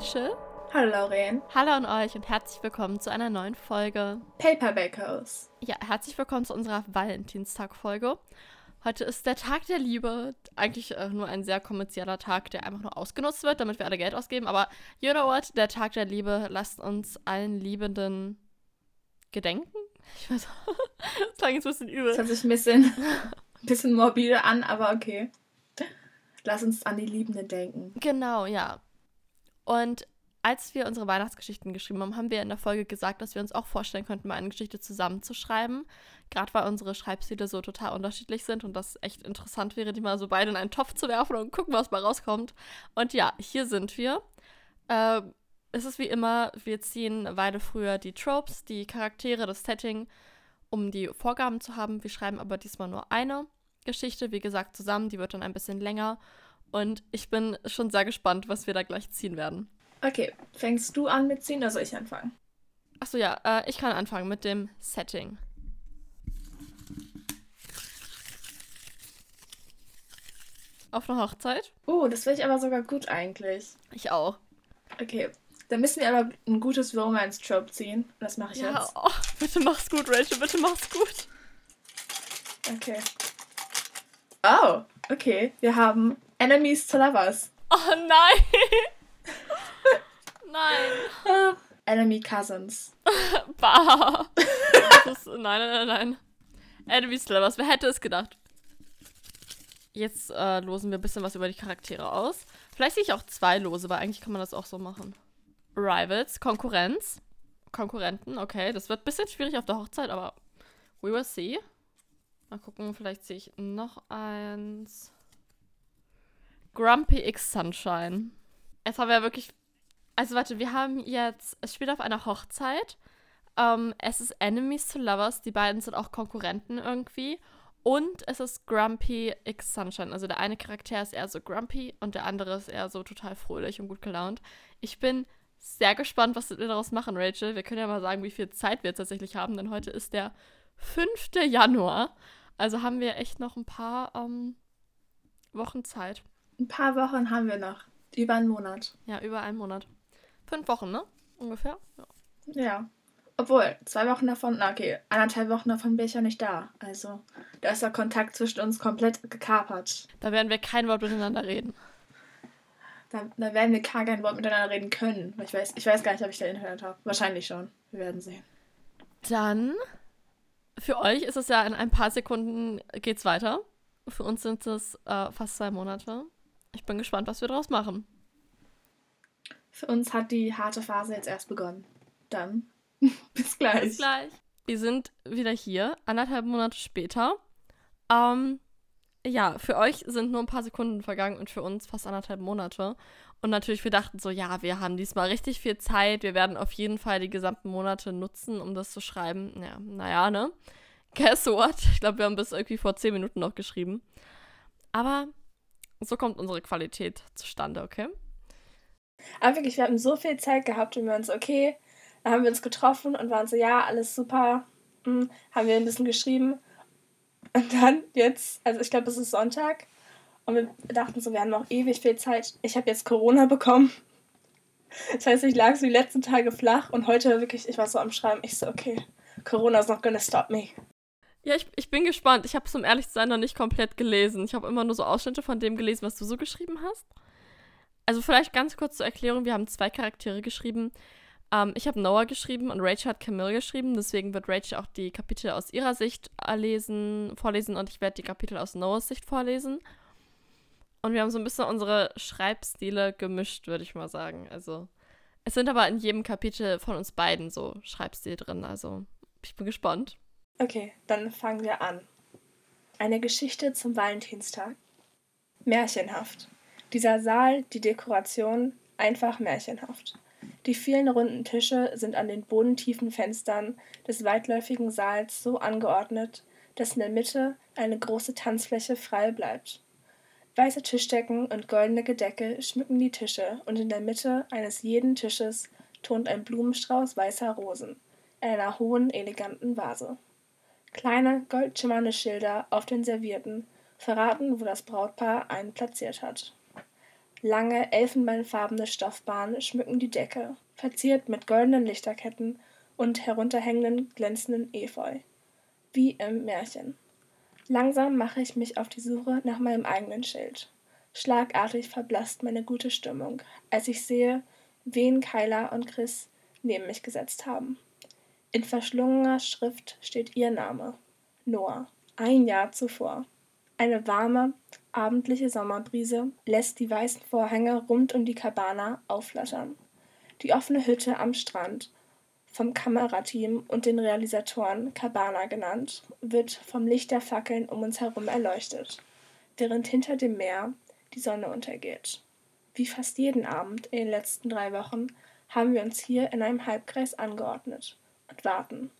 Rachel. Hallo Lauren. Hallo an euch und herzlich willkommen zu einer neuen Folge. Paperbakers. Ja, herzlich willkommen zu unserer Valentinstag-Folge. Heute ist der Tag der Liebe. Eigentlich äh, nur ein sehr kommerzieller Tag, der einfach nur ausgenutzt wird, damit wir alle Geld ausgeben. Aber you know what? Der Tag der Liebe. Lasst uns allen Liebenden gedenken. Ich weiß, das klang jetzt ein bisschen übel. Das hört sich ein bisschen, ein bisschen morbide an, aber okay. Lass uns an die Liebenden denken. Genau, ja. Und als wir unsere Weihnachtsgeschichten geschrieben haben, haben wir in der Folge gesagt, dass wir uns auch vorstellen könnten, mal eine Geschichte zusammenzuschreiben. Gerade weil unsere Schreibstile so total unterschiedlich sind und das echt interessant wäre, die mal so beide in einen Topf zu werfen und gucken, was mal rauskommt. Und ja, hier sind wir. Äh, es ist wie immer, wir ziehen Weile früher die Tropes, die Charaktere, das Setting, um die Vorgaben zu haben. Wir schreiben aber diesmal nur eine Geschichte, wie gesagt, zusammen. Die wird dann ein bisschen länger. Und ich bin schon sehr gespannt, was wir da gleich ziehen werden. Okay, fängst du an mit ziehen oder soll ich anfangen? Achso, ja, äh, ich kann anfangen mit dem Setting. Auf eine Hochzeit? Oh, das finde ich aber sogar gut eigentlich. Ich auch. Okay, dann müssen wir aber ein gutes Romance-Trope ziehen. Das mache ich Ja, jetzt. oh, bitte mach's gut, Rachel, bitte mach's gut. Okay. Oh, okay. Wir haben Enemies to Lovers. Oh nein! nein! Enemy Cousins. Bah! Ist, nein, nein, nein, nein. Enemies to Lovers, wer hätte es gedacht? Jetzt äh, losen wir ein bisschen was über die Charaktere aus. Vielleicht sehe ich auch zwei Lose, weil eigentlich kann man das auch so machen. Rivals, Konkurrenz. Konkurrenten, okay. Das wird ein bisschen schwierig auf der Hochzeit, aber we will see. Mal gucken, vielleicht sehe ich noch eins. Grumpy X Sunshine. Jetzt haben wir ja wirklich. Also, warte, wir haben jetzt. Es spielt auf einer Hochzeit. Ähm, es ist Enemies to Lovers. Die beiden sind auch Konkurrenten irgendwie. Und es ist Grumpy X Sunshine. Also, der eine Charakter ist eher so grumpy und der andere ist eher so total fröhlich und gut gelaunt. Ich bin sehr gespannt, was wir daraus machen, Rachel. Wir können ja mal sagen, wie viel Zeit wir tatsächlich haben, denn heute ist der 5. Januar. Also haben wir echt noch ein paar ähm, Wochen Zeit. Ein paar Wochen haben wir noch. Über einen Monat. Ja, über einen Monat. Fünf Wochen, ne? Ungefähr. Ja. Ja. Obwohl, zwei Wochen davon, na okay, anderthalb Wochen davon bin ich ja nicht da. Also, da ist der Kontakt zwischen uns komplett gekapert. Da werden wir kein Wort miteinander reden. Da, da werden wir gar kein Wort miteinander reden können. Ich weiß, ich weiß gar nicht, ob ich da Internet habe. Wahrscheinlich schon. Wir werden sehen. Dann, für euch ist es ja in ein paar Sekunden geht's weiter. Für uns sind es äh, fast zwei Monate. Ich bin gespannt, was wir daraus machen. Für uns hat die harte Phase jetzt erst begonnen. Dann, bis gleich. Bis gleich. Wir sind wieder hier, anderthalb Monate später. Ähm, ja, für euch sind nur ein paar Sekunden vergangen und für uns fast anderthalb Monate. Und natürlich, wir dachten so, ja, wir haben diesmal richtig viel Zeit. Wir werden auf jeden Fall die gesamten Monate nutzen, um das zu schreiben. Ja, naja, ne? Guess what? Ich glaube, wir haben bis irgendwie vor zehn Minuten noch geschrieben. Aber so kommt unsere Qualität zustande, okay? Aber wirklich, wir hatten so viel Zeit gehabt und wir waren so, okay, dann haben wir uns getroffen und waren so, ja, alles super. Hm, haben wir ein bisschen geschrieben. Und dann jetzt, also ich glaube, es ist Sonntag. Und wir dachten so, wir haben noch ewig viel Zeit. Ich habe jetzt Corona bekommen. Das heißt, ich lag so die letzten Tage flach und heute wirklich, ich war so am Schreiben. Ich so, okay, Corona is not gonna stop me. Ja, ich, ich bin gespannt. Ich habe es, um ehrlich zu sein, noch nicht komplett gelesen. Ich habe immer nur so Ausschnitte von dem gelesen, was du so geschrieben hast. Also vielleicht ganz kurz zur Erklärung. Wir haben zwei Charaktere geschrieben. Ähm, ich habe Noah geschrieben und Rachel hat Camille geschrieben. Deswegen wird Rachel auch die Kapitel aus ihrer Sicht lesen, vorlesen und ich werde die Kapitel aus Noahs Sicht vorlesen. Und wir haben so ein bisschen unsere Schreibstile gemischt, würde ich mal sagen. Also es sind aber in jedem Kapitel von uns beiden so Schreibstil drin. Also ich bin gespannt. Okay, dann fangen wir an. Eine Geschichte zum Valentinstag. Märchenhaft. Dieser Saal, die Dekoration, einfach märchenhaft. Die vielen runden Tische sind an den bodentiefen Fenstern des weitläufigen Saals so angeordnet, dass in der Mitte eine große Tanzfläche frei bleibt. Weiße Tischdecken und goldene Gedecke schmücken die Tische und in der Mitte eines jeden Tisches thront ein Blumenstrauß weißer Rosen in einer hohen, eleganten Vase. Kleine, goldschimmernde Schilder auf den Servierten verraten, wo das Brautpaar einen platziert hat. Lange, elfenbeinfarbene Stoffbahnen schmücken die Decke, verziert mit goldenen Lichterketten und herunterhängenden, glänzenden Efeu. Wie im Märchen. Langsam mache ich mich auf die Suche nach meinem eigenen Schild. Schlagartig verblasst meine gute Stimmung, als ich sehe, wen Kyla und Chris neben mich gesetzt haben. In verschlungener Schrift steht ihr Name. Noah. Ein Jahr zuvor. Eine warme, abendliche Sommerbrise lässt die weißen Vorhänge rund um die Cabana aufflattern. Die offene Hütte am Strand, vom Kamerateam und den Realisatoren Cabana genannt, wird vom Licht der Fackeln um uns herum erleuchtet, während hinter dem Meer die Sonne untergeht. Wie fast jeden Abend in den letzten drei Wochen haben wir uns hier in einem Halbkreis angeordnet und warten,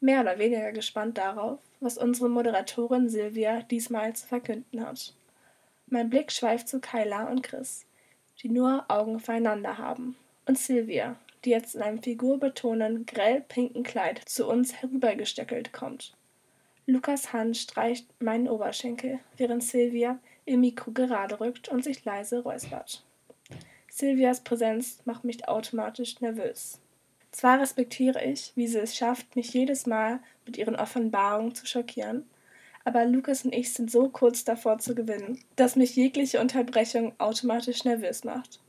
mehr oder weniger gespannt darauf, was unsere Moderatorin Silvia diesmal zu verkünden hat. Mein Blick schweift zu Kyla und Chris, die nur Augen füreinander haben, und Silvia, die jetzt in einem figurbetonenden, grell pinken Kleid zu uns herübergestöckelt kommt. Lukas Hand streicht meinen Oberschenkel, während Silvia ihr Mikro gerade rückt und sich leise räuspert. Silvias Präsenz macht mich automatisch nervös. Zwar respektiere ich, wie sie es schafft, mich jedes Mal mit ihren Offenbarungen zu schockieren, aber Lukas und ich sind so kurz davor zu gewinnen, dass mich jegliche Unterbrechung automatisch nervös macht.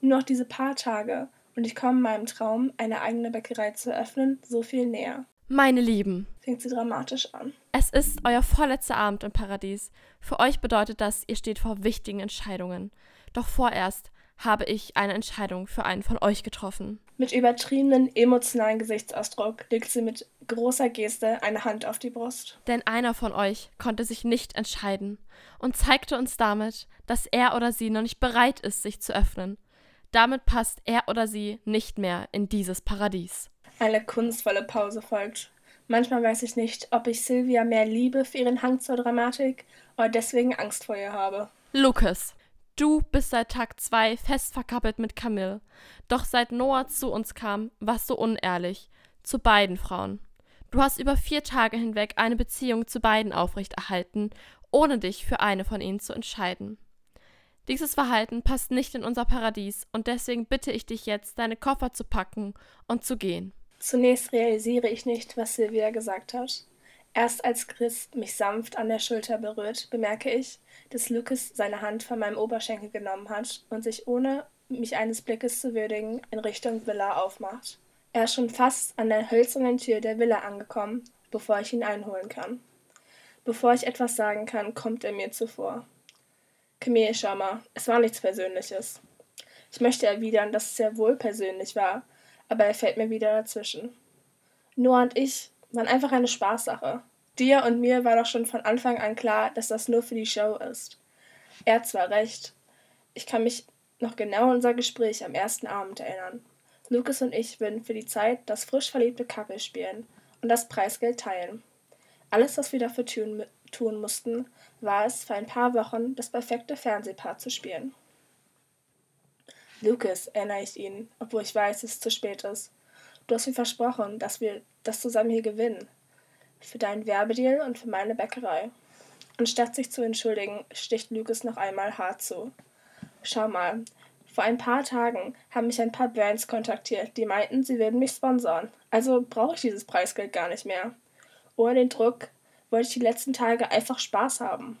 Nur noch diese paar Tage und ich komme meinem Traum, eine eigene Bäckerei zu eröffnen, so viel näher. Meine Lieben, fängt sie dramatisch an. Es ist euer vorletzter Abend im Paradies. Für euch bedeutet das, ihr steht vor wichtigen Entscheidungen. Doch vorerst habe ich eine Entscheidung für einen von euch getroffen. Mit übertriebenen emotionalen Gesichtsausdruck legt sie mit großer Geste eine Hand auf die Brust. Denn einer von euch konnte sich nicht entscheiden und zeigte uns damit, dass er oder sie noch nicht bereit ist, sich zu öffnen. Damit passt er oder sie nicht mehr in dieses Paradies. Eine kunstvolle Pause folgt. Manchmal weiß ich nicht, ob ich Sylvia mehr liebe für ihren Hang zur Dramatik oder deswegen Angst vor ihr habe. Lucas, Du bist seit Tag zwei fest verkappelt mit Camille. Doch seit Noah zu uns kam, warst du unehrlich. Zu beiden Frauen. Du hast über vier Tage hinweg eine Beziehung zu beiden aufrechterhalten, ohne dich für eine von ihnen zu entscheiden. Dieses Verhalten passt nicht in unser Paradies und deswegen bitte ich dich jetzt, deine Koffer zu packen und zu gehen. Zunächst realisiere ich nicht, was Silvia gesagt hat. Erst als Chris mich sanft an der Schulter berührt, bemerke ich, dass Lucas seine Hand von meinem Oberschenkel genommen hat und sich ohne mich eines Blickes zu würdigen in Richtung Villa aufmacht. Er ist schon fast an der hölzernen Tür der Villa angekommen, bevor ich ihn einholen kann. Bevor ich etwas sagen kann, kommt er mir zuvor. Camille, schau mal, es war nichts Persönliches. Ich möchte erwidern, dass es sehr wohl persönlich war, aber er fällt mir wieder dazwischen. Noah und ich waren einfach eine Spaßsache. Dir und mir war doch schon von Anfang an klar, dass das nur für die Show ist. Er hat zwar recht. Ich kann mich noch genau an unser Gespräch am ersten Abend erinnern. Lucas und ich würden für die Zeit das frisch verliebte Couple spielen und das Preisgeld teilen. Alles, was wir dafür tun, tun mussten, war es, für ein paar Wochen das perfekte Fernsehpaar zu spielen. Lucas, erinnere ich ihn, obwohl ich weiß, dass es zu spät ist. Du hast mir versprochen, dass wir das zusammen hier gewinnen. Für deinen Werbedeal und für meine Bäckerei. Anstatt sich zu entschuldigen, sticht Lucas noch einmal hart zu. Schau mal, vor ein paar Tagen haben mich ein paar Brands kontaktiert, die meinten, sie würden mich sponsern. Also brauche ich dieses Preisgeld gar nicht mehr. Ohne den Druck wollte ich die letzten Tage einfach Spaß haben.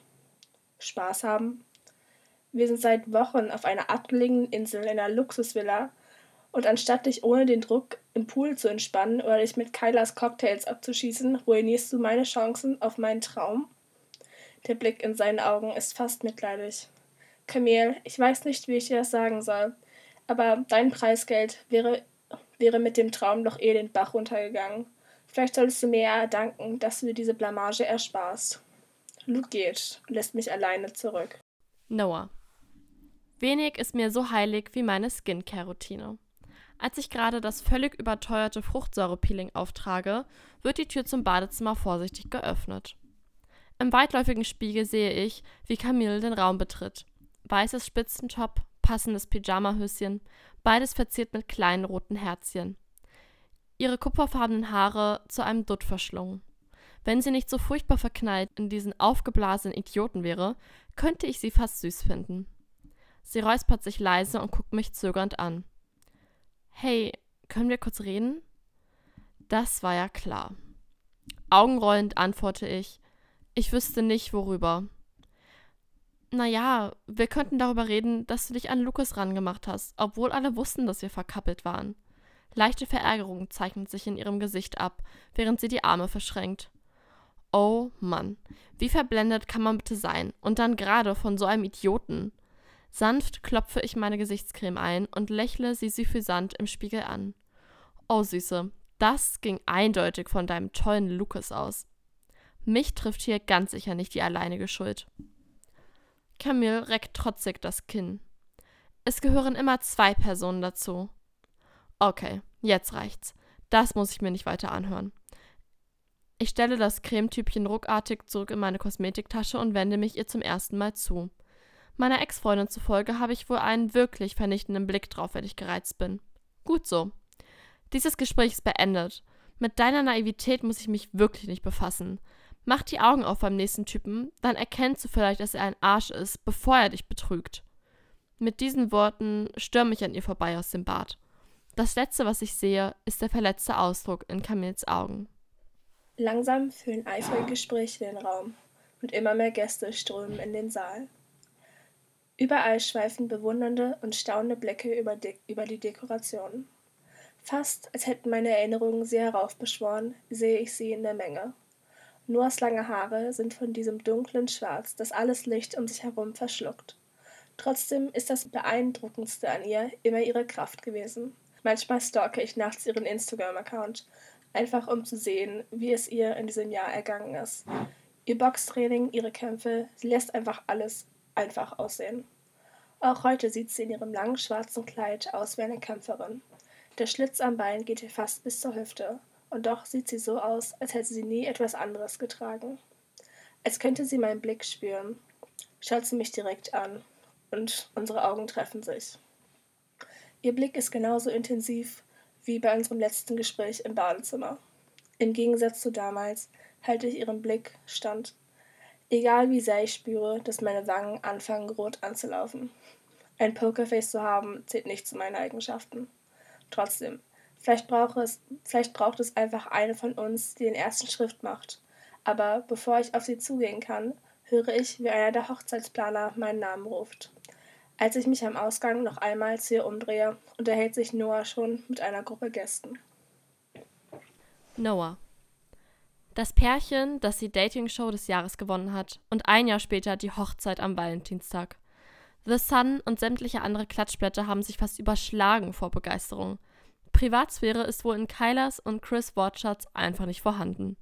Spaß haben? Wir sind seit Wochen auf einer abgelegenen Insel in einer Luxusvilla und anstatt dich ohne den Druck im Pool zu entspannen oder dich mit Kylas Cocktails abzuschießen, ruinierst du meine Chancen auf meinen Traum? Der Blick in seinen Augen ist fast mitleidig. Camille, ich weiß nicht, wie ich dir das sagen soll, aber dein Preisgeld wäre, wäre mit dem Traum doch eh den Bach runtergegangen. Vielleicht solltest du mir eher danken, dass du dir diese Blamage ersparst. Luke geht und lässt mich alleine zurück. Noah. Wenig ist mir so heilig wie meine Skincare-Routine. Als ich gerade das völlig überteuerte Fruchtsäurepeeling auftrage, wird die Tür zum Badezimmer vorsichtig geöffnet. Im weitläufigen Spiegel sehe ich, wie Camille den Raum betritt. Weißes Spitzentop, passendes Pyjamahöschen, beides verziert mit kleinen roten Herzchen. Ihre kupferfarbenen Haare zu einem Dutt verschlungen. Wenn sie nicht so furchtbar verknallt in diesen aufgeblasenen Idioten wäre, könnte ich sie fast süß finden. Sie räuspert sich leise und guckt mich zögernd an. Hey, können wir kurz reden? Das war ja klar. Augenrollend antworte ich, ich wüsste nicht, worüber. Naja, wir könnten darüber reden, dass du dich an Lukas rangemacht hast, obwohl alle wussten, dass wir verkappelt waren. Leichte Verärgerung zeichnet sich in ihrem Gesicht ab, während sie die Arme verschränkt. Oh Mann, wie verblendet kann man bitte sein? Und dann gerade von so einem Idioten. Sanft klopfe ich meine Gesichtscreme ein und lächle sie suffisant im Spiegel an. Oh Süße, das ging eindeutig von deinem tollen Lukas aus. Mich trifft hier ganz sicher nicht die alleinige Schuld. Camille reckt trotzig das Kinn. Es gehören immer zwei Personen dazu. Okay, jetzt reicht's. Das muss ich mir nicht weiter anhören. Ich stelle das Cremetübchen ruckartig zurück in meine Kosmetiktasche und wende mich ihr zum ersten Mal zu. Meiner Ex-Freundin zufolge habe ich wohl einen wirklich vernichtenden Blick drauf, wenn ich gereizt bin. Gut so. Dieses Gespräch ist beendet. Mit deiner Naivität muss ich mich wirklich nicht befassen. Mach die Augen auf beim nächsten Typen, dann erkennst du vielleicht, dass er ein Arsch ist, bevor er dich betrügt. Mit diesen Worten stürme ich an ihr vorbei aus dem Bad. Das letzte, was ich sehe, ist der verletzte Ausdruck in Camilles Augen. Langsam füllen eifrige Gespräche den Raum und immer mehr Gäste strömen in den Saal. Überall schweifen bewundernde und staunende Blicke über, über die Dekorationen. Fast als hätten meine Erinnerungen sie heraufbeschworen, sehe ich sie in der Menge. Noahs lange Haare sind von diesem dunklen Schwarz, das alles Licht um sich herum verschluckt. Trotzdem ist das Beeindruckendste an ihr immer ihre Kraft gewesen. Manchmal stalke ich nachts ihren Instagram-Account, einfach um zu sehen, wie es ihr in diesem Jahr ergangen ist. Ihr Boxtraining, ihre Kämpfe, sie lässt einfach alles einfach aussehen. Auch heute sieht sie in ihrem langen schwarzen Kleid aus wie eine Kämpferin. Der Schlitz am Bein geht ihr fast bis zur Hüfte und doch sieht sie so aus, als hätte sie nie etwas anderes getragen. Als könnte sie meinen Blick spüren, schaut sie mich direkt an und unsere Augen treffen sich. Ihr Blick ist genauso intensiv wie bei unserem letzten Gespräch im Badezimmer. Im Gegensatz zu damals halte ich ihren Blick stand. Egal wie sehr ich spüre, dass meine Wangen anfangen rot anzulaufen. Ein Pokerface zu haben, zählt nicht zu meinen Eigenschaften. Trotzdem, Vielleicht braucht es, vielleicht braucht es einfach eine von uns, die den ersten Schritt macht. Aber bevor ich auf sie zugehen kann, höre ich, wie einer der Hochzeitsplaner meinen Namen ruft. Als ich mich am Ausgang noch einmal zu ihr umdrehe, unterhält sich Noah schon mit einer Gruppe Gästen. Noah. Das Pärchen, das die Dating-Show des Jahres gewonnen hat und ein Jahr später die Hochzeit am Valentinstag. The Sun und sämtliche andere Klatschblätter haben sich fast überschlagen vor Begeisterung. Privatsphäre ist wohl in Kylas und Chris Wortschatz einfach nicht vorhanden.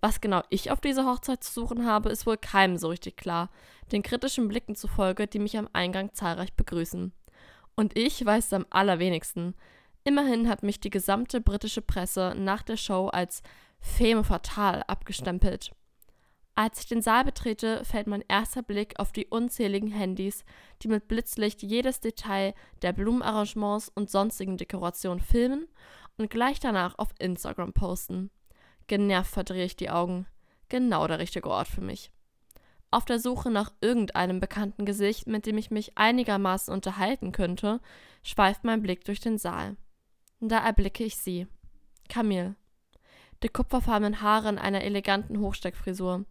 Was genau ich auf dieser Hochzeit zu suchen habe, ist wohl keinem so richtig klar, den kritischen Blicken zufolge, die mich am Eingang zahlreich begrüßen. Und ich weiß es am allerwenigsten. Immerhin hat mich die gesamte britische Presse nach der Show als Femme fatale abgestempelt. Als ich den Saal betrete, fällt mein erster Blick auf die unzähligen Handys, die mit Blitzlicht jedes Detail der Blumenarrangements und sonstigen Dekorationen filmen und gleich danach auf Instagram posten. Genervt verdrehe ich die Augen. Genau der richtige Ort für mich. Auf der Suche nach irgendeinem bekannten Gesicht, mit dem ich mich einigermaßen unterhalten könnte, schweift mein Blick durch den Saal. Da erblicke ich sie. Camille. Die kupferfarbenen Haare in einer eleganten Hochsteckfrisur,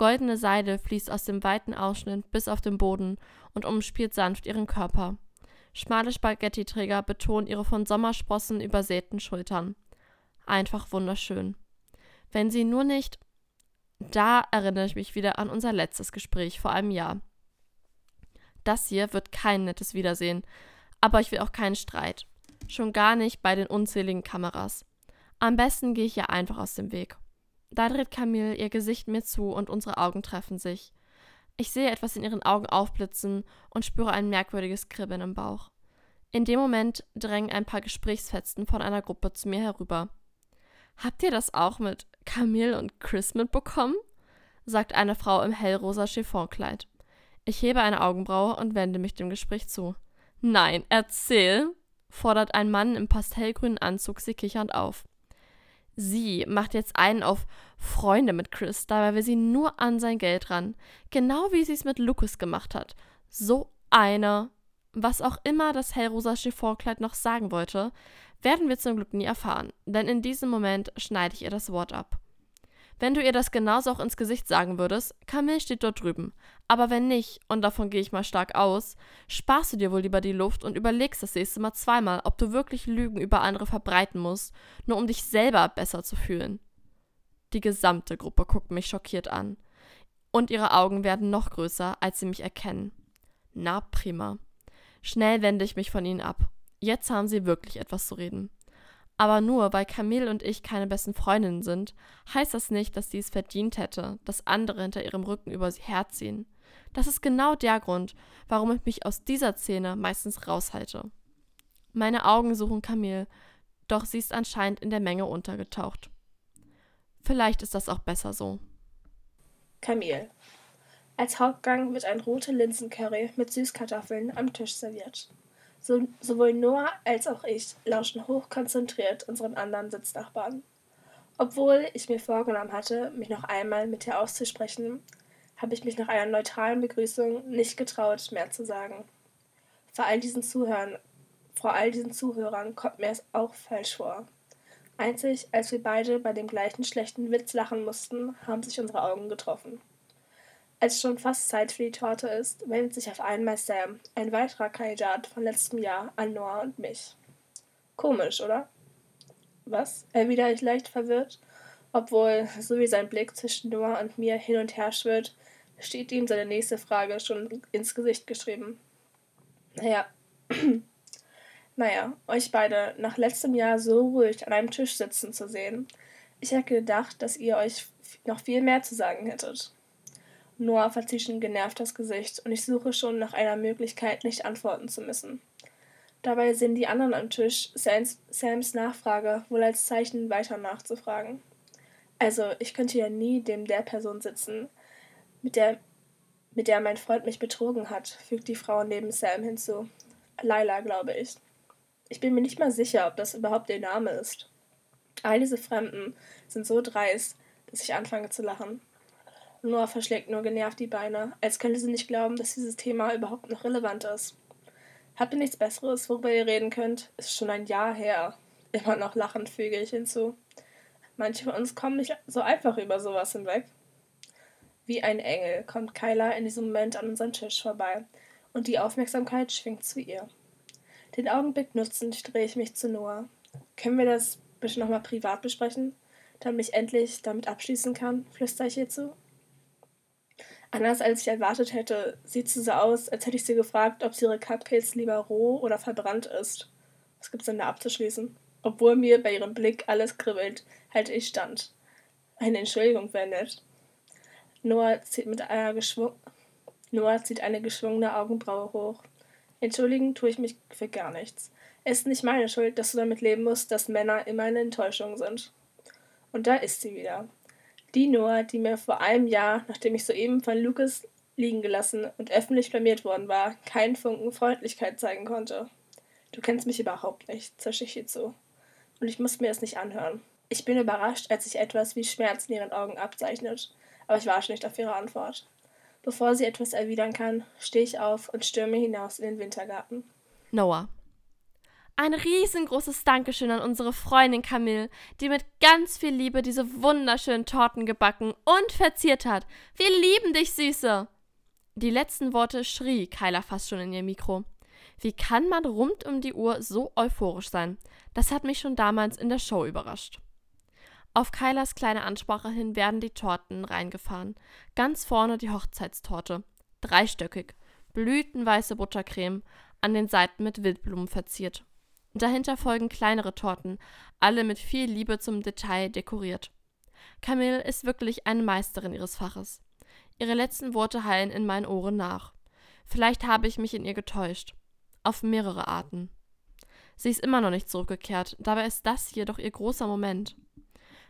Goldene Seide fließt aus dem weiten Ausschnitt bis auf den Boden und umspielt sanft ihren Körper. Schmale Spaghettiträger betonen ihre von Sommersprossen übersäten Schultern. Einfach wunderschön. Wenn sie nur nicht. Da erinnere ich mich wieder an unser letztes Gespräch vor einem Jahr. Das hier wird kein nettes Wiedersehen, aber ich will auch keinen Streit. Schon gar nicht bei den unzähligen Kameras. Am besten gehe ich ihr einfach aus dem Weg. Da dreht Camille ihr Gesicht mir zu und unsere Augen treffen sich. Ich sehe etwas in ihren Augen aufblitzen und spüre ein merkwürdiges Kribbeln im Bauch. In dem Moment drängen ein paar Gesprächsfetzen von einer Gruppe zu mir herüber. Habt ihr das auch mit Camille und Chris mitbekommen? sagt eine Frau im hellrosa Chiffonkleid. Ich hebe eine Augenbraue und wende mich dem Gespräch zu. Nein, erzähl, fordert ein Mann im pastellgrünen Anzug sie kichernd auf. Sie macht jetzt einen auf Freunde mit Chris, dabei will sie nur an sein Geld ran. Genau wie sie es mit Lucas gemacht hat. So eine, was auch immer das hellrosa Chiffonkleid noch sagen wollte, werden wir zum Glück nie erfahren, denn in diesem Moment schneide ich ihr das Wort ab. Wenn du ihr das genauso auch ins Gesicht sagen würdest, Camille steht dort drüben. Aber wenn nicht, und davon gehe ich mal stark aus, sparst du dir wohl lieber die Luft und überlegst das nächste Mal zweimal, ob du wirklich Lügen über andere verbreiten musst, nur um dich selber besser zu fühlen. Die gesamte Gruppe guckt mich schockiert an. Und ihre Augen werden noch größer, als sie mich erkennen. Na prima. Schnell wende ich mich von ihnen ab. Jetzt haben sie wirklich etwas zu reden. Aber nur weil Camille und ich keine besten Freundinnen sind, heißt das nicht, dass sie es verdient hätte, dass andere hinter ihrem Rücken über sie herziehen. Das ist genau der Grund, warum ich mich aus dieser Szene meistens raushalte. Meine Augen suchen Camille, doch sie ist anscheinend in der Menge untergetaucht. Vielleicht ist das auch besser so. Camille. Als Hauptgang wird ein rote Linsencurry mit Süßkartoffeln am Tisch serviert. So, sowohl Noah als auch ich lauschen hochkonzentriert unseren anderen Sitznachbarn. Obwohl ich mir vorgenommen hatte, mich noch einmal mit ihr auszusprechen, habe ich mich nach einer neutralen Begrüßung nicht getraut, mehr zu sagen. Vor all diesen Zuhörern, vor all diesen Zuhörern kommt mir es auch falsch vor. Einzig, als wir beide bei dem gleichen schlechten Witz lachen mussten, haben sich unsere Augen getroffen. Als schon fast Zeit für die Torte ist, wendet sich auf einmal Sam, ein weiterer Kandidat von letztem Jahr, an Noah und mich. Komisch, oder? Was? erwidere ich leicht verwirrt, obwohl, so wie sein Blick zwischen Noah und mir hin und her schwirrt, steht ihm seine nächste Frage schon ins Gesicht geschrieben. Naja, naja, euch beide nach letztem Jahr so ruhig an einem Tisch sitzen zu sehen. Ich hätte gedacht, dass ihr euch noch viel mehr zu sagen hättet. Noah verzieht genervt das Gesicht und ich suche schon nach einer Möglichkeit, nicht antworten zu müssen. Dabei sehen die anderen am Tisch Sams, Sams Nachfrage wohl als Zeichen, weiter nachzufragen. Also, ich könnte ja nie dem der Person sitzen, mit der, mit der mein Freund mich betrogen hat, fügt die Frau neben Sam hinzu. Laila, glaube ich. Ich bin mir nicht mal sicher, ob das überhaupt ihr Name ist. All diese Fremden sind so dreist, dass ich anfange zu lachen. Noah verschlägt nur genervt die Beine, als könnte sie nicht glauben, dass dieses Thema überhaupt noch relevant ist. Habt ihr nichts Besseres, worüber ihr reden könnt? Ist schon ein Jahr her. Immer noch lachend füge ich hinzu. Manche von uns kommen nicht so einfach über sowas hinweg. Wie ein Engel kommt Kyla in diesem Moment an unseren Tisch vorbei und die Aufmerksamkeit schwingt zu ihr. Den Augenblick nutzend drehe ich mich zu Noah. Können wir das bitte nochmal privat besprechen, damit ich endlich damit abschließen kann? flüstere ich ihr zu. Anders als ich erwartet hätte, sieht sie so aus, als hätte ich sie gefragt, ob sie ihre Cupcakes lieber roh oder verbrannt isst. Was gibt's denn da abzuschließen? Obwohl mir bei ihrem Blick alles kribbelt, halte ich stand. Eine Entschuldigung wäre nett. Noah zieht mit einer geschwung Noah zieht eine geschwungene Augenbraue hoch. Entschuldigen tue ich mich für gar nichts. Es ist nicht meine Schuld, dass du damit leben musst, dass Männer immer eine Enttäuschung sind. Und da ist sie wieder. Die Noah, die mir vor einem Jahr, nachdem ich soeben von Lucas liegen gelassen und öffentlich blamiert worden war, keinen Funken Freundlichkeit zeigen konnte. Du kennst mich überhaupt nicht, zische ich ihr zu. Und ich muss mir es nicht anhören. Ich bin überrascht, als sich etwas wie Schmerz in ihren Augen abzeichnet, aber ich warte nicht auf ihre Antwort. Bevor sie etwas erwidern kann, stehe ich auf und stürme hinaus in den Wintergarten. Noah. Ein riesengroßes Dankeschön an unsere Freundin Camille, die mit ganz viel Liebe diese wunderschönen Torten gebacken und verziert hat. Wir lieben dich, Süße! Die letzten Worte schrie Kyla fast schon in ihr Mikro. Wie kann man rund um die Uhr so euphorisch sein? Das hat mich schon damals in der Show überrascht. Auf Kylas kleine Ansprache hin werden die Torten reingefahren. Ganz vorne die Hochzeitstorte. Dreistöckig. Blütenweiße Buttercreme, an den Seiten mit Wildblumen verziert. Dahinter folgen kleinere Torten, alle mit viel Liebe zum Detail dekoriert. Camille ist wirklich eine Meisterin ihres Faches. Ihre letzten Worte hallen in meinen Ohren nach. Vielleicht habe ich mich in ihr getäuscht. Auf mehrere Arten. Sie ist immer noch nicht zurückgekehrt, dabei ist das hier doch ihr großer Moment.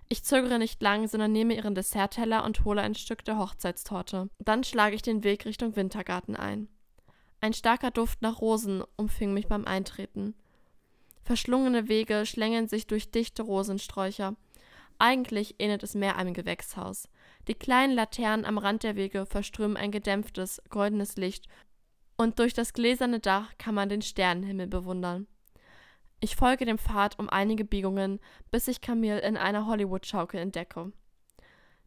Ich zögere nicht lang, sondern nehme ihren Dessertteller und hole ein Stück der Hochzeitstorte. Dann schlage ich den Weg Richtung Wintergarten ein. Ein starker Duft nach Rosen umfing mich beim Eintreten. Verschlungene Wege schlängeln sich durch dichte Rosensträucher. Eigentlich ähnelt es mehr einem Gewächshaus. Die kleinen Laternen am Rand der Wege verströmen ein gedämpftes, goldenes Licht und durch das gläserne Dach kann man den Sternenhimmel bewundern. Ich folge dem Pfad um einige Biegungen, bis ich Camille in einer Hollywood-Schaukel entdecke.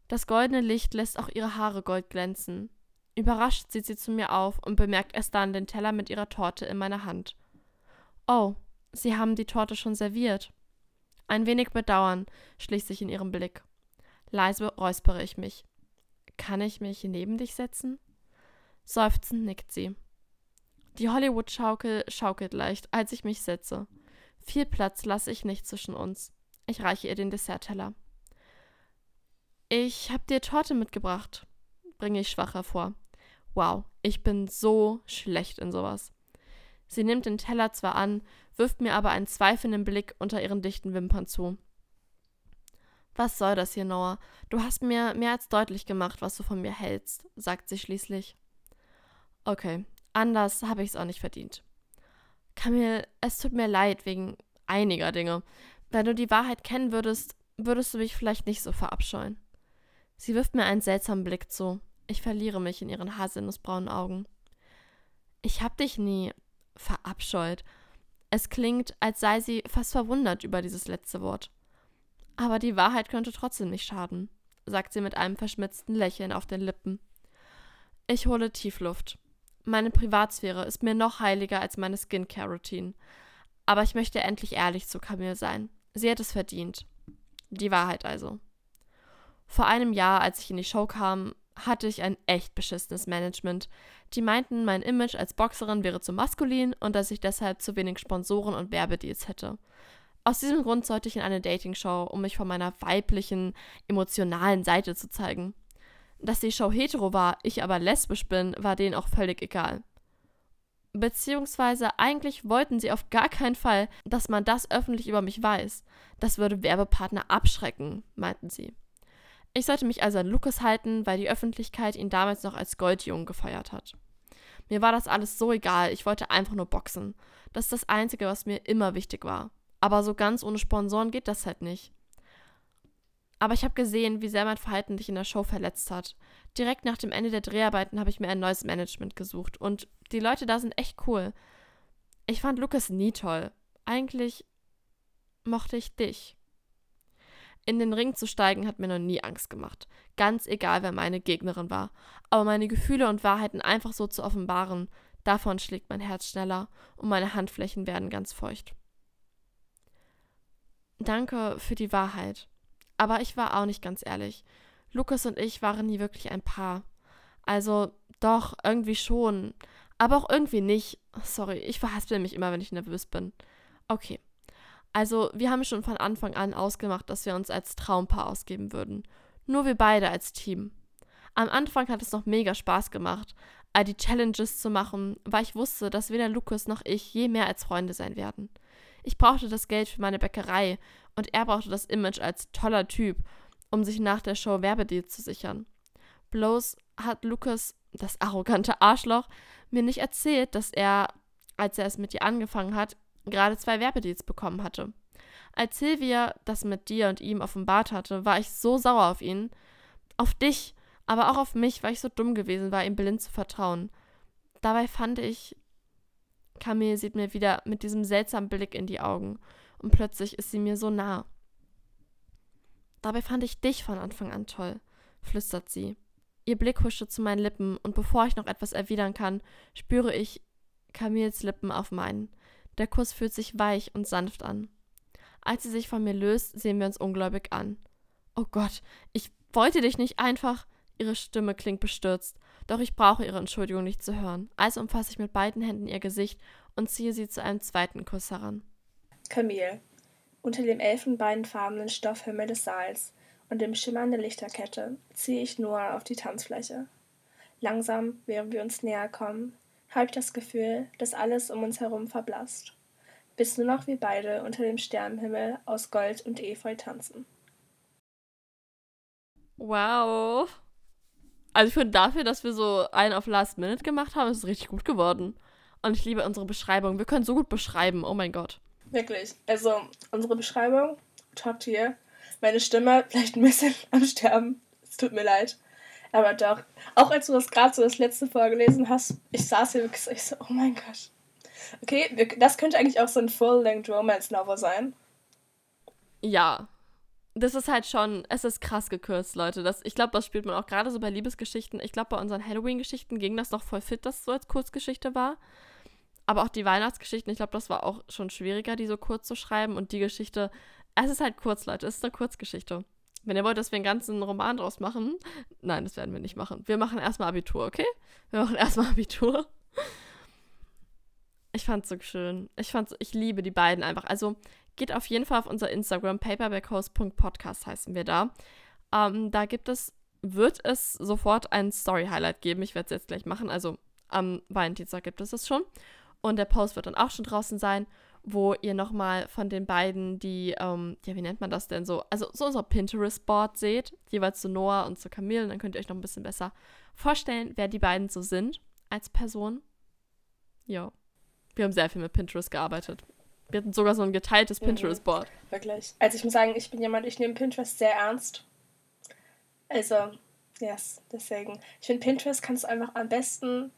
Das goldene Licht lässt auch ihre Haare gold glänzen. Überrascht sieht sie zu mir auf und bemerkt erst dann den Teller mit ihrer Torte in meiner Hand. Oh, Sie haben die Torte schon serviert. Ein wenig Bedauern schließt sich in ihrem Blick. Leise räuspere ich mich. Kann ich mich neben dich setzen? Seufzend nickt sie. Die Hollywood-Schaukel schaukelt leicht, als ich mich setze. Viel Platz lasse ich nicht zwischen uns. Ich reiche ihr den Dessertteller. Ich hab dir Torte mitgebracht, bringe ich schwach hervor. Wow, ich bin so schlecht in sowas. Sie nimmt den Teller zwar an, wirft mir aber einen zweifelnden Blick unter ihren dichten Wimpern zu. Was soll das hier, Noah? Du hast mir mehr als deutlich gemacht, was du von mir hältst, sagt sie schließlich. Okay, anders habe ich es auch nicht verdient. Camille, es tut mir leid wegen einiger Dinge. Wenn du die Wahrheit kennen würdest, würdest du mich vielleicht nicht so verabscheuen. Sie wirft mir einen seltsamen Blick zu. Ich verliere mich in ihren haselnussbraunen Augen. Ich hab dich nie verabscheut. Es klingt, als sei sie fast verwundert über dieses letzte Wort. Aber die Wahrheit könnte trotzdem nicht schaden, sagt sie mit einem verschmitzten Lächeln auf den Lippen. Ich hole Tiefluft. Meine Privatsphäre ist mir noch heiliger als meine Skincare-Routine. Aber ich möchte endlich ehrlich zu Camille sein. Sie hat es verdient. Die Wahrheit also. Vor einem Jahr, als ich in die Show kam, hatte ich ein echt beschissenes Management. Die meinten, mein Image als Boxerin wäre zu maskulin und dass ich deshalb zu wenig Sponsoren und Werbedeals hätte. Aus diesem Grund sollte ich in eine Dating-Show, um mich von meiner weiblichen, emotionalen Seite zu zeigen. Dass die Show hetero war, ich aber lesbisch bin, war denen auch völlig egal. Beziehungsweise eigentlich wollten sie auf gar keinen Fall, dass man das öffentlich über mich weiß. Das würde Werbepartner abschrecken, meinten sie. Ich sollte mich also an Lukas halten, weil die Öffentlichkeit ihn damals noch als Goldjungen gefeiert hat. Mir war das alles so egal, ich wollte einfach nur boxen. Das ist das Einzige, was mir immer wichtig war. Aber so ganz ohne Sponsoren geht das halt nicht. Aber ich habe gesehen, wie sehr mein Verhalten dich in der Show verletzt hat. Direkt nach dem Ende der Dreharbeiten habe ich mir ein neues Management gesucht und die Leute da sind echt cool. Ich fand Lukas nie toll. Eigentlich mochte ich dich. In den Ring zu steigen hat mir noch nie Angst gemacht. Ganz egal, wer meine Gegnerin war. Aber meine Gefühle und Wahrheiten einfach so zu offenbaren, davon schlägt mein Herz schneller und meine Handflächen werden ganz feucht. Danke für die Wahrheit. Aber ich war auch nicht ganz ehrlich. Lukas und ich waren nie wirklich ein Paar. Also doch, irgendwie schon. Aber auch irgendwie nicht. Sorry, ich verhaspel mich immer, wenn ich nervös bin. Okay, also, wir haben schon von Anfang an ausgemacht, dass wir uns als Traumpaar ausgeben würden. Nur wir beide als Team. Am Anfang hat es noch mega Spaß gemacht, all die Challenges zu machen, weil ich wusste, dass weder Lukas noch ich je mehr als Freunde sein werden. Ich brauchte das Geld für meine Bäckerei und er brauchte das Image als toller Typ, um sich nach der Show Werbedeals zu sichern. Bloß hat Lukas, das arrogante Arschloch, mir nicht erzählt, dass er, als er es mit dir angefangen hat, gerade zwei Werbedeals bekommen hatte. Als Silvia das mit dir und ihm offenbart hatte, war ich so sauer auf ihn. Auf dich, aber auch auf mich, weil ich so dumm gewesen war, ihm blind zu vertrauen. Dabei fand ich. Camille sieht mir wieder mit diesem seltsamen Blick in die Augen und plötzlich ist sie mir so nah. Dabei fand ich dich von Anfang an toll, flüstert sie. Ihr Blick huschte zu meinen Lippen und bevor ich noch etwas erwidern kann, spüre ich Camilles Lippen auf meinen. Der Kuss fühlt sich weich und sanft an. Als sie sich von mir löst, sehen wir uns ungläubig an. Oh Gott, ich wollte dich nicht einfach. Ihre Stimme klingt bestürzt, doch ich brauche ihre Entschuldigung nicht zu hören. Also umfasse ich mit beiden Händen ihr Gesicht und ziehe sie zu einem zweiten Kuss heran. Camille. Unter dem elfenbeinfarbenen Stoffhimmel des Saals und dem Schimmern der Lichterkette ziehe ich Noah auf die Tanzfläche. Langsam, während wir uns näher kommen, habe ich das Gefühl, dass alles um uns herum verblasst, bis nur noch wir beide unter dem Sternenhimmel aus Gold und Efeu tanzen. Wow. Also ich finde dafür, dass wir so einen auf Last Minute gemacht haben, ist es richtig gut geworden. Und ich liebe unsere Beschreibung. Wir können so gut beschreiben. Oh mein Gott. Wirklich. Also unsere Beschreibung, top tier. Meine Stimme vielleicht ein bisschen am Sterben. Es tut mir leid. Aber doch, auch als du das gerade so das letzte vorgelesen hast, ich saß hier wirklich so, ich so, oh mein Gott. Okay, das könnte eigentlich auch so ein Full-Length Romance-Novel sein. Ja. Das ist halt schon, es ist krass gekürzt, Leute. Das, ich glaube, das spielt man auch gerade so bei Liebesgeschichten. Ich glaube, bei unseren Halloween-Geschichten ging das noch voll fit, dass es so als Kurzgeschichte war. Aber auch die Weihnachtsgeschichten, ich glaube, das war auch schon schwieriger, die so kurz zu schreiben. Und die Geschichte, es ist halt kurz, Leute. Es ist eine Kurzgeschichte. Wenn ihr wollt, dass wir einen ganzen Roman draus machen, nein, das werden wir nicht machen. Wir machen erstmal Abitur, okay? Wir machen erstmal Abitur. Ich fand's so schön. Ich fand's, ich liebe die beiden einfach. Also geht auf jeden Fall auf unser Instagram, paperbackhouse.podcast heißen wir da. Ähm, da gibt es, wird es sofort ein Story-Highlight geben. Ich werde es jetzt gleich machen. Also am Valentinstag gibt es es schon. Und der Post wird dann auch schon draußen sein wo ihr nochmal von den beiden die, ähm, ja, wie nennt man das denn so? Also so unser Pinterest-Board seht, jeweils zu Noah und zu Camille. Und dann könnt ihr euch noch ein bisschen besser vorstellen, wer die beiden so sind als Person. Ja. Wir haben sehr viel mit Pinterest gearbeitet. Wir hatten sogar so ein geteiltes mhm. Pinterest-Board. Wirklich. Also ich muss sagen, ich bin jemand, ich nehme Pinterest sehr ernst. Also, yes, deswegen. Ich finde, Pinterest kannst du einfach am besten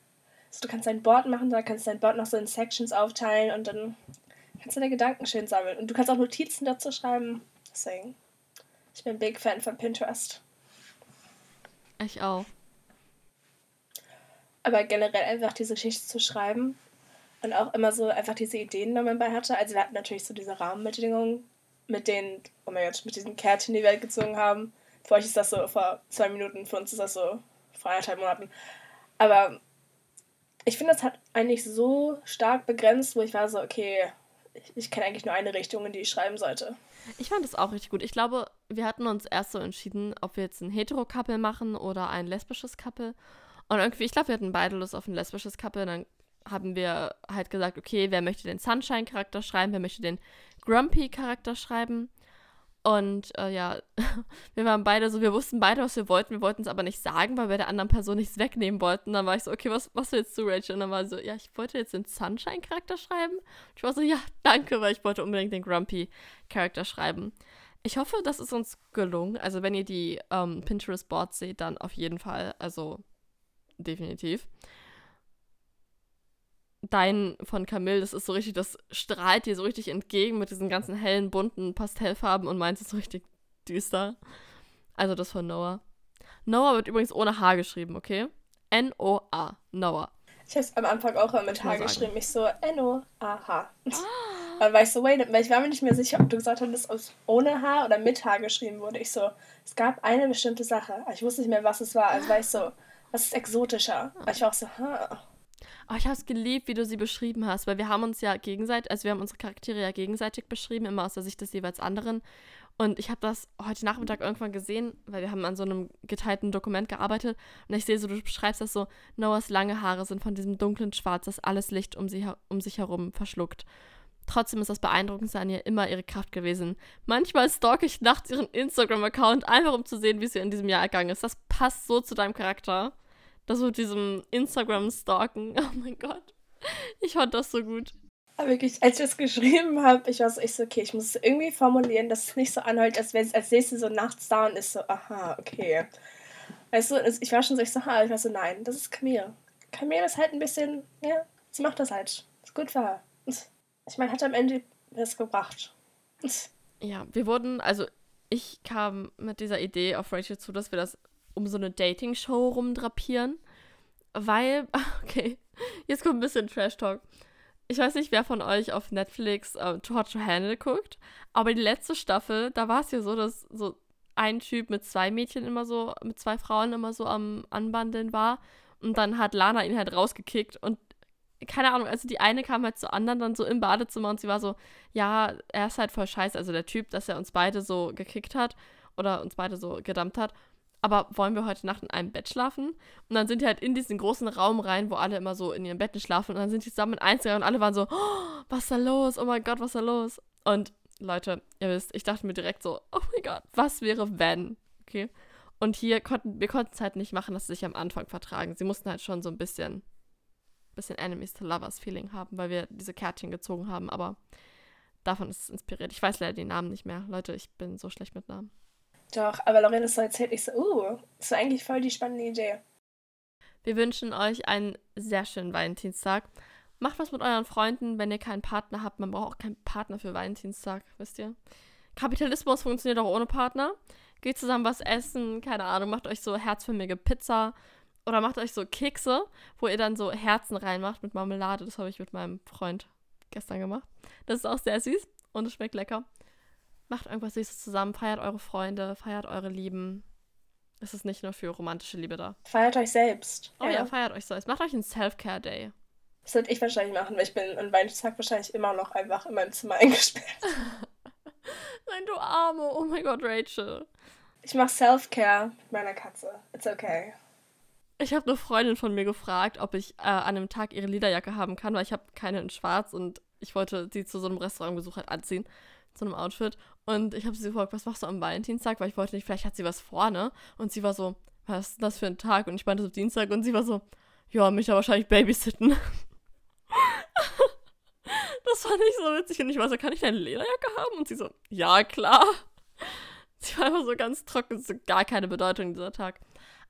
also du kannst dein Board machen, da kannst du dein Board noch so in Sections aufteilen und dann kannst du deine Gedanken schön sammeln. Und du kannst auch Notizen dazu schreiben. Deswegen, ich bin ein Big Fan von Pinterest. Ich auch. Aber generell einfach diese Geschichte zu schreiben und auch immer so einfach diese Ideen, die man bei hatte. Also wir hatten natürlich so diese Rahmenbedingungen mit den, oh mein Gott, mit diesen Kärtchen, die wir halt gezogen haben. Für euch ist das so vor zwei Minuten, für uns ist das so vor anderthalb Monaten. Aber ich finde, das hat eigentlich so stark begrenzt, wo ich war so, okay, ich, kenne eigentlich nur eine Richtung, in die ich schreiben sollte. Ich fand das auch richtig gut. Ich glaube, wir hatten uns erst so entschieden, ob wir jetzt ein hetero-Couple machen oder ein lesbisches Couple. Und irgendwie, ich glaube, wir hatten beide Lust auf ein lesbisches Couple. Dann haben wir halt gesagt, okay, wer möchte den Sunshine-Charakter schreiben, wer möchte den Grumpy-Charakter schreiben. Und äh, ja, wir waren beide so, wir wussten beide, was wir wollten. Wir wollten es aber nicht sagen, weil wir der anderen Person nichts wegnehmen wollten. Dann war ich so, okay, was, was willst du, Rachel? Und dann war so, ja, ich wollte jetzt den Sunshine-Charakter schreiben. Ich war so, ja, danke, weil ich wollte unbedingt den Grumpy-Charakter schreiben. Ich hoffe, das ist uns gelungen. Also, wenn ihr die ähm, Pinterest-Boards seht, dann auf jeden Fall. Also, definitiv dein von Camille, das ist so richtig, das strahlt dir so richtig entgegen mit diesen ganzen hellen, bunten Pastellfarben und meins ist so richtig düster. Also das von Noah. Noah wird übrigens ohne H geschrieben, okay? N-O-A. Noah. Ich habe es am Anfang auch mit H geschrieben. Ich so N-O-A-H. Ah. Dann war ich so, wait, weil ich war mir nicht mehr sicher, ob du gesagt hast, dass es ohne H oder mit H geschrieben wurde. Ich so, es gab eine bestimmte Sache. Ich wusste nicht mehr, was es war. Also war ich so, was ist exotischer? Aber ich war auch so, ha. Oh, ich habe es geliebt, wie du sie beschrieben hast, weil wir haben uns ja gegenseitig, also wir haben unsere Charaktere ja gegenseitig beschrieben, immer aus der Sicht des jeweils anderen. Und ich habe das heute Nachmittag irgendwann gesehen, weil wir haben an so einem geteilten Dokument gearbeitet. Und ich sehe so, du beschreibst das so, Noahs lange Haare sind von diesem dunklen Schwarz, das alles Licht um, sie, um sich herum verschluckt. Trotzdem ist das Beeindruckendste an ihr immer ihre Kraft gewesen. Manchmal stalke ich nachts ihren Instagram-Account, einfach um zu sehen, wie sie in diesem Jahr ergangen ist. Das passt so zu deinem Charakter. Das mit diesem Instagram-Stalken. Oh mein Gott. Ich fand das so gut. Aber wirklich, als ich das geschrieben habe, ich war so, ich so, okay, ich muss es irgendwie formulieren, dass es nicht so anhört, als wäre es als nächstes so nachts da und ist so, aha, okay. Weißt du, ich war schon so, ich so, ha, ich war so, nein, das ist Camille. Camille ist halt ein bisschen, ja, sie macht das halt. Ist gut für her. Ich meine, hat am Ende das gebracht. Ja, wir wurden, also ich kam mit dieser Idee auf Rachel zu, dass wir das um so eine Dating-Show rumdrapieren. Weil, okay, jetzt kommt ein bisschen Trash-Talk. Ich weiß nicht, wer von euch auf Netflix äh, Too Hot to Handle guckt, aber die letzte Staffel, da war es ja so, dass so ein Typ mit zwei Mädchen immer so, mit zwei Frauen immer so am Anbandeln war. Und dann hat Lana ihn halt rausgekickt und keine Ahnung, also die eine kam halt zur anderen dann so im Badezimmer und sie war so, ja, er ist halt voll scheiße, also der Typ, dass er uns beide so gekickt hat oder uns beide so gedammt hat aber wollen wir heute Nacht in einem Bett schlafen? Und dann sind die halt in diesen großen Raum rein, wo alle immer so in ihren Betten schlafen. Und dann sind die zusammen in Einzelnen und alle waren so, oh, was ist da los? Oh mein Gott, was ist da los? Und Leute, ihr wisst, ich dachte mir direkt so, oh mein Gott, was wäre wenn? Okay. Und hier konnten, wir konnten es halt nicht machen, dass sie sich am Anfang vertragen. Sie mussten halt schon so ein bisschen, bisschen Enemies to Lovers Feeling haben, weil wir diese Kärtchen gezogen haben. Aber davon ist es inspiriert. Ich weiß leider die Namen nicht mehr. Leute, ich bin so schlecht mit Namen. Doch, aber Lorena ist so erzählt, ich so, uh, das ist eigentlich voll die spannende Idee. Wir wünschen euch einen sehr schönen Valentinstag. Macht was mit euren Freunden, wenn ihr keinen Partner habt. Man braucht auch keinen Partner für Valentinstag, wisst ihr? Kapitalismus funktioniert auch ohne Partner. Geht zusammen was essen, keine Ahnung, macht euch so herzförmige Pizza oder macht euch so Kekse, wo ihr dann so Herzen reinmacht mit Marmelade. Das habe ich mit meinem Freund gestern gemacht. Das ist auch sehr süß und es schmeckt lecker. Macht irgendwas Süßes zusammen, feiert eure Freunde, feiert eure Lieben. Es ist nicht nur für romantische Liebe da. Feiert euch selbst. Oh ja, ja feiert euch selbst. Macht euch einen Self-Care-Day. Das würde ich wahrscheinlich machen, weil ich bin an Valentinstag wahrscheinlich immer noch einfach in meinem Zimmer eingesperrt. Nein, du Arme. Oh mein Gott, Rachel. Ich mache Self-Care mit meiner Katze. It's okay. Ich habe eine Freundin von mir gefragt, ob ich äh, an einem Tag ihre Lederjacke haben kann, weil ich habe keine in schwarz und ich wollte sie zu so einem Restaurantbesuch halt anziehen, zu einem Outfit. Und ich habe sie gefragt, was machst du am Valentinstag? Weil ich wollte nicht, vielleicht hat sie was vor, ne? Und sie war so, was ist das für ein Tag? Und ich meinte so Dienstag und sie war so, ja, mich da wahrscheinlich babysitten. das fand ich so witzig und ich war so, kann ich deine Lederjacke haben? Und sie so, ja, klar. Sie war einfach so ganz trocken, so gar keine Bedeutung dieser Tag.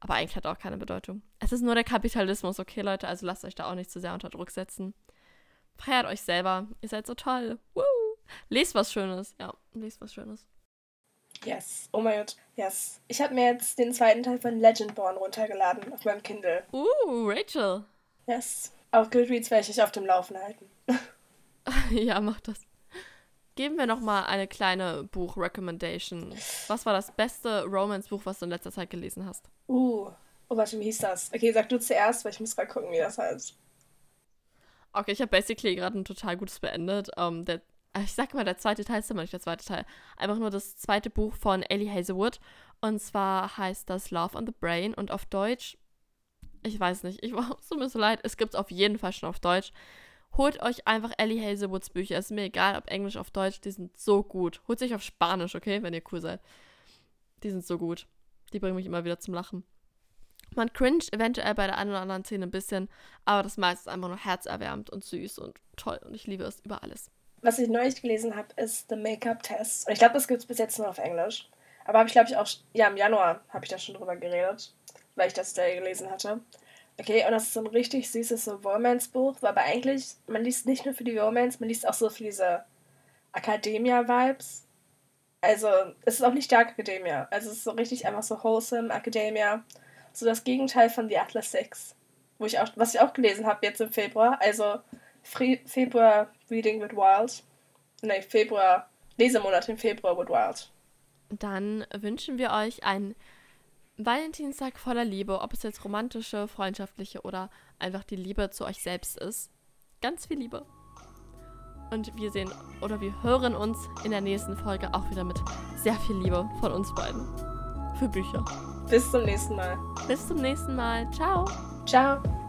Aber eigentlich hat er auch keine Bedeutung. Es ist nur der Kapitalismus, okay, Leute? Also lasst euch da auch nicht zu sehr unter Druck setzen. Feiert euch selber. Ihr seid so toll. Woo! Lest was Schönes. Ja, lest was Schönes. Yes. Oh mein Gott. Yes. Ich habe mir jetzt den zweiten Teil von Legendborn runtergeladen auf meinem Kindle. Uh, Rachel. Yes. Auf Goodreads werde ich euch auf dem Laufen halten. ja, mach das. Geben wir noch mal eine kleine Buch-Recommendation. Was war das beste Romance-Buch, was du in letzter Zeit gelesen hast? Uh, oh, warte, wie hieß das? Okay, sag du zuerst, weil ich muss mal gucken, wie das heißt. Okay, ich habe basically gerade ein total gutes beendet. Um, ähm, der, ich sag mal, der zweite Teil ist immer nicht der zweite Teil. Einfach nur das zweite Buch von Ellie Hazelwood. Und zwar heißt das Love on the Brain. Und auf Deutsch, ich weiß nicht, ich war so mir so leid. Es gibt es auf jeden Fall schon auf Deutsch. Holt euch einfach Ellie Hazelwoods Bücher. Es ist mir egal, ob Englisch, auf Deutsch. Die sind so gut. Holt sich auf Spanisch, okay, wenn ihr cool seid. Die sind so gut. Die bringen mich immer wieder zum Lachen. Man cringet eventuell bei der einen oder anderen Szene ein bisschen, aber das meiste ist einfach nur herzerwärmend und süß und toll und ich liebe es über alles. Was ich neulich gelesen habe, ist The Make-up Test. Und ich glaube, das gibt es bis jetzt nur auf Englisch. Aber habe ich, glaube ich, auch, ja, im Januar habe ich da schon drüber geredet, weil ich das da gelesen hatte. Okay, und das ist so ein richtig süßes so Romance-Buch, aber eigentlich, man liest nicht nur für die Romance, man liest auch so für diese Academia-Vibes. Also, es ist auch nicht Dark Academia. Also, es ist so richtig einfach so wholesome Academia. So das Gegenteil von The Atlas Six. Wo ich auch, was ich auch gelesen habe jetzt im Februar. Also, Fre Februar Reading with Wild. Nein, Februar, Lesemonat im Februar with Wild. Dann wünschen wir euch einen Valentinstag voller Liebe, ob es jetzt romantische, freundschaftliche oder einfach die Liebe zu euch selbst ist. Ganz viel Liebe. Und wir sehen oder wir hören uns in der nächsten Folge auch wieder mit sehr viel Liebe von uns beiden. Für Bücher. Bis zum nächsten Mal. Bis zum nächsten Mal. Ciao. Ciao.